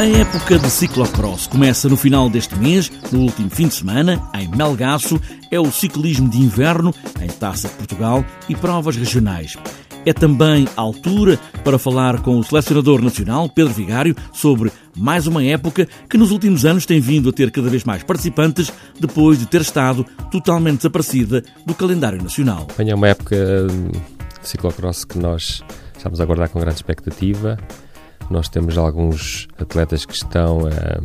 A época de ciclocross começa no final deste mês, no último fim de semana, em Melgaço. É o ciclismo de inverno, em Taça de Portugal e provas regionais. É também a altura para falar com o selecionador nacional, Pedro Vigário, sobre mais uma época que nos últimos anos tem vindo a ter cada vez mais participantes depois de ter estado totalmente desaparecida do calendário nacional. É uma época de ciclocross que nós estamos a aguardar com grande expectativa. Nós temos alguns atletas que estão a,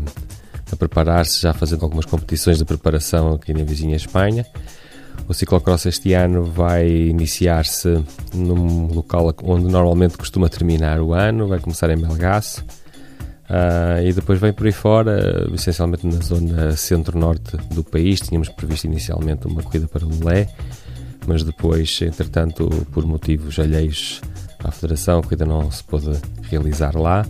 a preparar-se, já fazendo algumas competições de preparação aqui na vizinha Espanha. O ciclocross este ano vai iniciar-se num local onde normalmente costuma terminar o ano, vai começar em Melgaço. Uh, e depois vem por aí fora, essencialmente na zona centro-norte do país. Tínhamos previsto inicialmente uma corrida para Lelé, mas depois, entretanto, por motivos alheios à Federação, a corrida não se pôde realizar lá.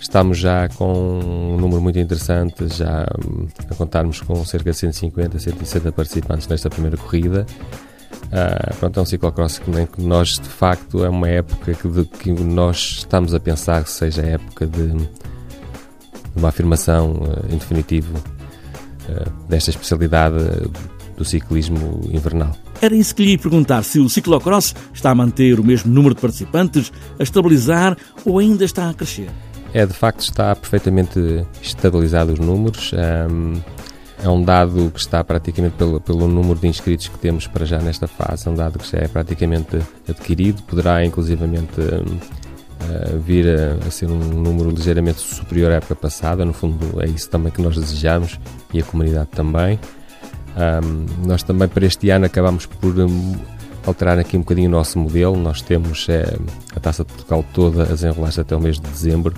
Estamos já com um número muito interessante, já hum, a contarmos com cerca de 150, 160 participantes nesta primeira corrida. Uh, pronto, é um ciclocross que nós, de facto, é uma época que, de, que nós estamos a pensar que seja a época de, de uma afirmação uh, em definitivo uh, desta especialidade do ciclismo invernal. Era isso que lhe ia perguntar, se o ciclocross está a manter o mesmo número de participantes, a estabilizar ou ainda está a crescer? É, de facto, está perfeitamente estabilizado os números. Um, é um dado que está praticamente pelo, pelo número de inscritos que temos para já nesta fase, é um dado que já é praticamente adquirido, poderá inclusivamente um, uh, vir a, a, ser um número ligeiramente superior à época passada, no fundo é isso também que nós desejamos e a comunidade também. Um, nós também para este ano acabamos por um, alterar aqui um bocadinho o nosso modelo. Nós temos é, a taça de Portugal toda a desenrolar-se até o mês de dezembro,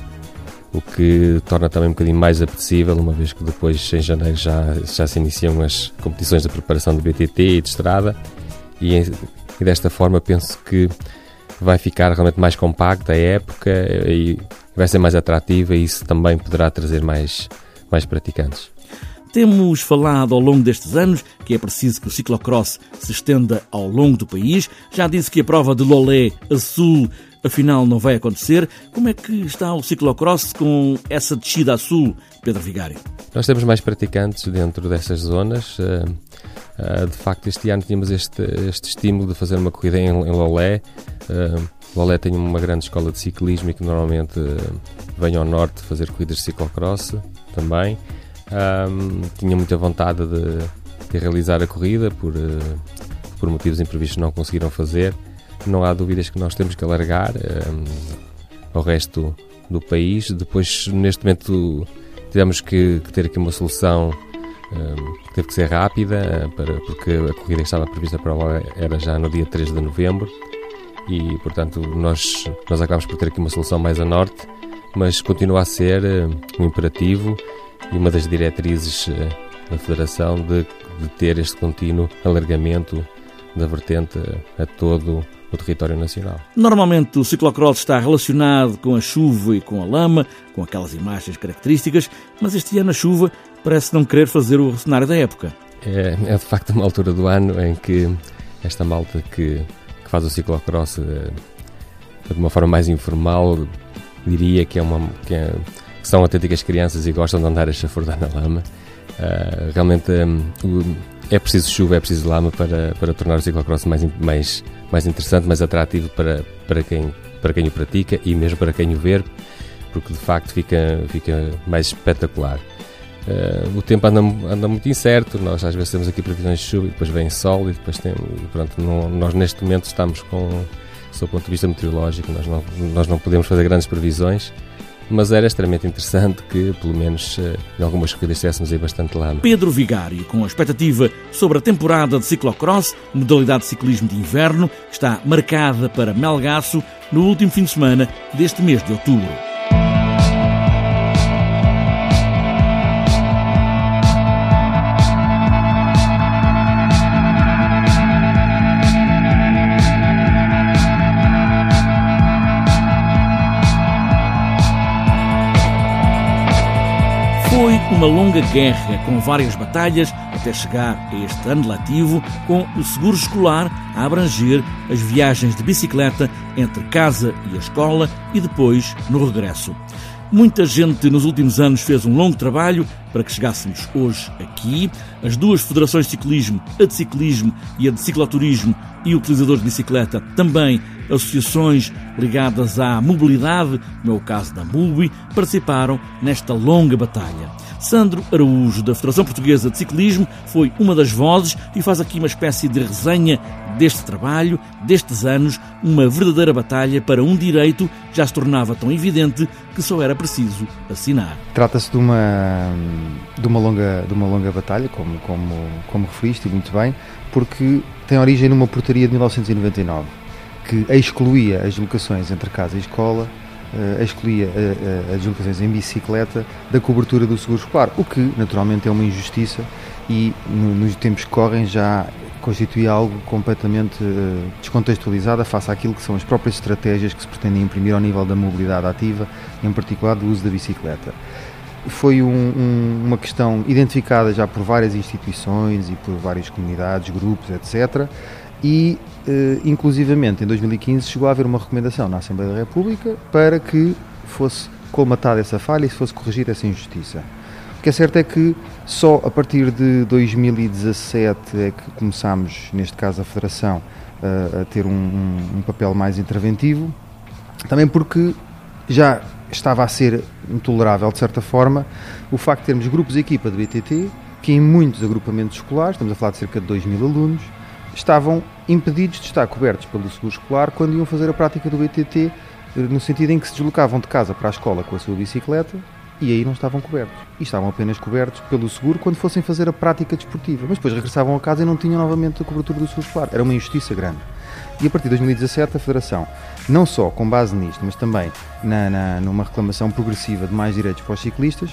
o que torna também um bocadinho mais apetecível, uma vez que depois em janeiro já, já se iniciam as competições de preparação de BTT e de estrada, e, e desta forma penso que vai ficar realmente mais compacta a época e vai ser mais atrativa e isso também poderá trazer mais, mais praticantes. Temos falado ao longo destes anos que é preciso que o ciclocross se estenda ao longo do país. Já disse que a prova de Lolé a sul afinal não vai acontecer. Como é que está o ciclocross com essa descida a sul, Pedro Vigário? Nós temos mais praticantes dentro dessas zonas. Eh, eh, de facto, este ano tínhamos este, este estímulo de fazer uma corrida em, em Lolé. Eh, Lolé tem uma grande escola de ciclismo e que normalmente vem ao norte fazer corridas de ciclocross também. Um, tinha muita vontade de, de, realizar a corrida, por, uh, por motivos imprevistos não conseguiram fazer. Não há dúvidas que nós temos que alargar um, ao resto do país. Depois, neste momento, tivemos que, que ter aqui uma solução um, que teve que ser rápida, para, porque a corrida que estava prevista para lá era já no dia 3 de novembro e, portanto, nós, nós acabamos por ter aqui uma solução mais a norte, mas continua a ser um imperativo e uma das diretrizes eh, da Federação de, de ter este contínuo alargamento da vertente a todo o território nacional. Normalmente o ciclocross está relacionado com a chuva e com a lama, com aquelas imagens características, mas este ano a chuva parece não querer fazer o cenário da época. É, é de facto uma altura do ano em que esta malta que, que faz o ciclocross eh, de uma forma mais informal diria que é uma que é, que são autênticas crianças e gostam de andar a chafurdar na lama. Uh, realmente um, é preciso chuva, é preciso lama para, para tornar o ciclocross mais, mais, mais interessante, mais atrativo para, para, quem, para quem o pratica e mesmo para quem o ver, porque de facto fica, fica mais espetacular. Uh, o tempo anda, anda muito incerto, nós às vezes temos aqui previsões de chuva e depois vem sol e depois tem, pronto, não, nós neste momento estamos com, sob o ponto de vista meteorológico, nós não, nós não podemos fazer grandes previsões, mas era extremamente interessante que, pelo menos, eh, em algumas corridas tivéssemos aí bastante lama. Pedro Vigário, com a expectativa sobre a temporada de ciclocross, modalidade de ciclismo de inverno, está marcada para Melgaço no último fim de semana deste mês de outubro. Uma longa guerra com várias batalhas até chegar a este ano letivo com o seguro escolar a abranger as viagens de bicicleta entre casa e a escola e depois no regresso. Muita gente nos últimos anos fez um longo trabalho para que chegássemos hoje aqui. As duas federações de ciclismo, a de ciclismo e a de cicloturismo e utilizadores de bicicleta, também associações ligadas à mobilidade, no é caso da MUBI, participaram nesta longa batalha. Sandro Araújo, da Federação Portuguesa de Ciclismo, foi uma das vozes e faz aqui uma espécie de resenha deste trabalho, destes anos, uma verdadeira batalha para um direito que já se tornava tão evidente que só era preciso assinar. Trata-se de uma, de uma, longa, de uma longa batalha, como, como, como referiste muito bem, porque tem origem numa portaria de 1999 que excluía as locações entre casa e escola uh, excluía uh, as deslocações em bicicleta da cobertura do seguro escolar, o que naturalmente é uma injustiça e no, nos tempos que correm já constitui algo completamente descontextualizado face àquilo que são as próprias estratégias que se pretendem imprimir ao nível da mobilidade ativa, em particular do uso da bicicleta. Foi um, um, uma questão identificada já por várias instituições e por várias comunidades, grupos, etc e, eh, inclusivamente, em 2015 chegou a haver uma recomendação na Assembleia da República para que fosse colmatada essa falha e se fosse corrigida essa injustiça. O que é certo é que só a partir de 2017 é que começámos, neste caso a Federação, a, a ter um, um, um papel mais interventivo, também porque já estava a ser intolerável, de certa forma, o facto de termos grupos de equipa de BTT que em muitos agrupamentos escolares, estamos a falar de cerca de 2 mil alunos, estavam impedidos de estar cobertos pelo seguro escolar quando iam fazer a prática do BTT, eh, no sentido em que se deslocavam de casa para a escola com a sua bicicleta e aí não estavam cobertos. E estavam apenas cobertos pelo seguro quando fossem fazer a prática desportiva. Mas depois regressavam a casa e não tinham novamente a cobertura do seguro escolar. Era uma injustiça grande. E a partir de 2017 a Federação, não só com base nisto, mas também na, na, numa reclamação progressiva de mais direitos para os ciclistas,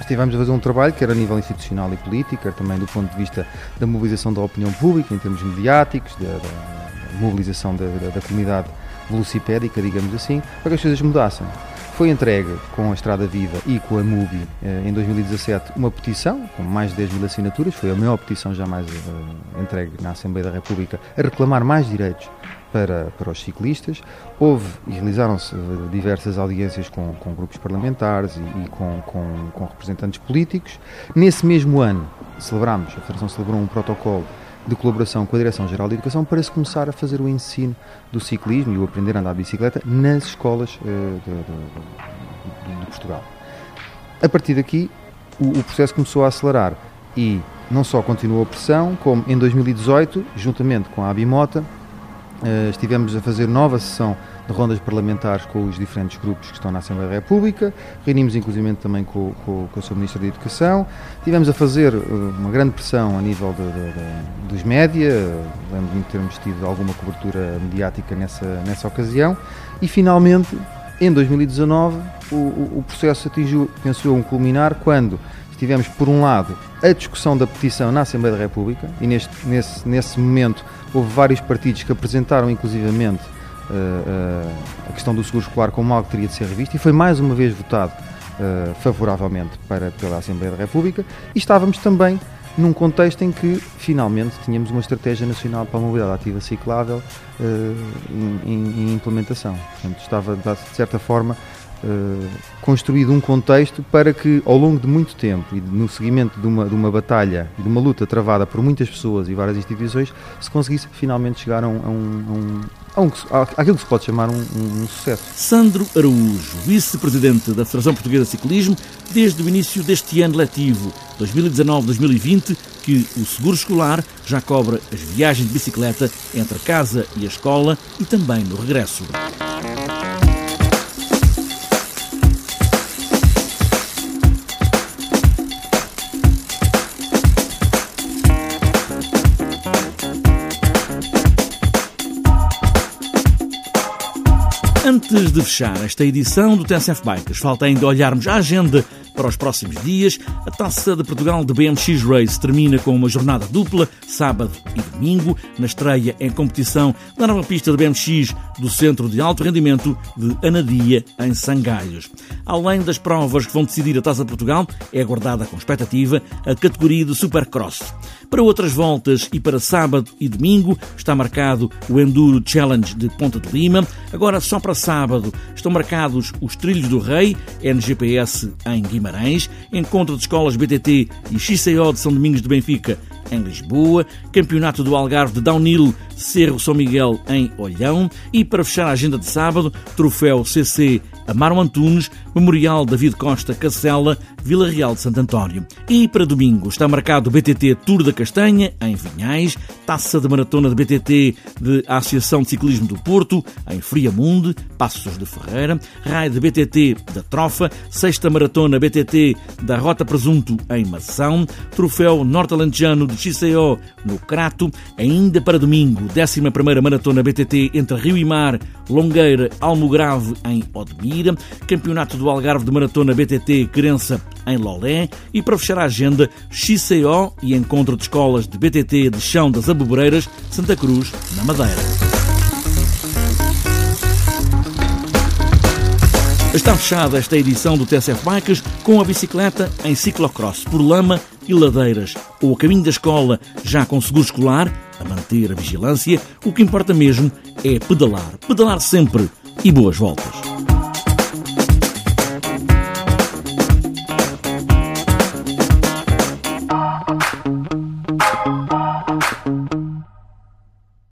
Estivemos a fazer um trabalho que era a nível institucional e político, também do ponto de vista da mobilização da opinião pública, em termos mediáticos, da, da, mobilização da, da, da, comunidade velocipédica, digamos assim, para que as coisas mudassem. Foi entregue com a Estrada Viva e com a MUBI eh, em 2017 uma petição com mais de 10 mil assinaturas, foi a maior petição jamais eh, entregue na Assembleia da República a reclamar mais direitos para, para os ciclistas. Houve e realizaram-se eh, diversas audiências com, com grupos parlamentares e, e com, com, com, representantes políticos. Nesse mesmo ano, celebramos, a Federação celebrou um protocolo de colaboração com a Direção-Geral de Educação para se começar a fazer o ensino do ciclismo e o aprender a andar de bicicleta nas escolas uh, de, de, de, Portugal. A partir daqui, o, o processo começou a acelerar e não só continuou a pressão, como em 2018, juntamente com a Abimota, estivemos a fazer nova sessão de rondas parlamentares com os diferentes grupos que estão na Assembleia da República, reunimos inclusive também com, com, com o Sr. Ministro da Educação, estivemos a fazer uh, uma grande pressão a nível de, de, de, dos média, lembro-me de termos tido alguma cobertura mediática nessa, nessa ocasião, e finalmente, em 2019, o, o, o processo atingiu, pensou um culminar quando tivemos, por um lado, a discussão da petição na Assembleia da República, e neste, nesse, nesse momento houve vários partidos que apresentaram, inclusivamente, uh, uh, a questão do seguro escolar como algo que teria de ser revisto, e foi mais uma vez votado uh, favoravelmente para, pela Assembleia da República, e estávamos também num contexto em que, finalmente, tínhamos uma estratégia nacional para a mobilidade ativa ciclável em, em, em implementação. Portanto, estava, de certa forma, eh, construído um contexto para que, ao longo de muito tempo e no seguimento de uma, de uma batalha e de uma luta travada por muitas pessoas e várias instituições, se conseguisse finalmente chegar a um, a um, a um, a àquilo que se pode chamar um, um, sucesso. Sandro Araújo, vice-presidente da Federação Portuguesa de Ciclismo, desde o início deste ano letivo 2019-2020, que o seguro escolar já cobra as viagens de bicicleta entre casa e a escola e também no regresso. Antes de fechar esta edição do TSF Bikes, falta ainda olharmos a agenda para os próximos dias. A Taça de Portugal de BMX Race termina com uma jornada dupla, sábado e domingo, na estreia em competição na nova pista de BMX do Centro de Alto Rendimento de Anadia, em Sangaios. Além das provas que vão decidir a Taça de Portugal, é aguardada com expectativa a categoria de Supercross. Para outras voltas e para sábado e domingo está marcado o Enduro Challenge de Ponta de Lima. Agora, só para sábado, estão marcados os Trilhos do Rei, NGPS em Guimarães, Encontro de Escolas BTT e XCO de São Domingos de Benfica em Lisboa, Campeonato do Algarve de Downhill Cerro São Miguel em Olhão e, para fechar a agenda de sábado, Troféu CC Amaro Antunes, Memorial David Costa Cacela, Vila Real de Santo António. E para domingo está marcado o BTT Tour da Castanha, em Vinhais, Taça de Maratona de BTT de Associação de Ciclismo do Porto, em Friamunde, Passos de Ferreira, Raio de BTT da Trofa, Sexta Maratona BTT da Rota Presunto, em Mação, Troféu Norte-Alentejano de XCO, no Crato, ainda para domingo, 11ª Maratona BTT entre Rio e Mar, Longueira, Almograve, em Odmira, Campeonato do Algarve de Maratona BTT Querença, em Lolé, e para fechar a agenda, XCO e Encontro de Escolas de BTT de Chão das Aboboreiras, Santa Cruz, na Madeira. Está fechada esta edição do TSF Bikes com a bicicleta em ciclocross por lama e ladeiras ou a caminho da escola já com seguro escolar, a manter a vigilância, o que importa mesmo é pedalar. Pedalar sempre e boas voltas.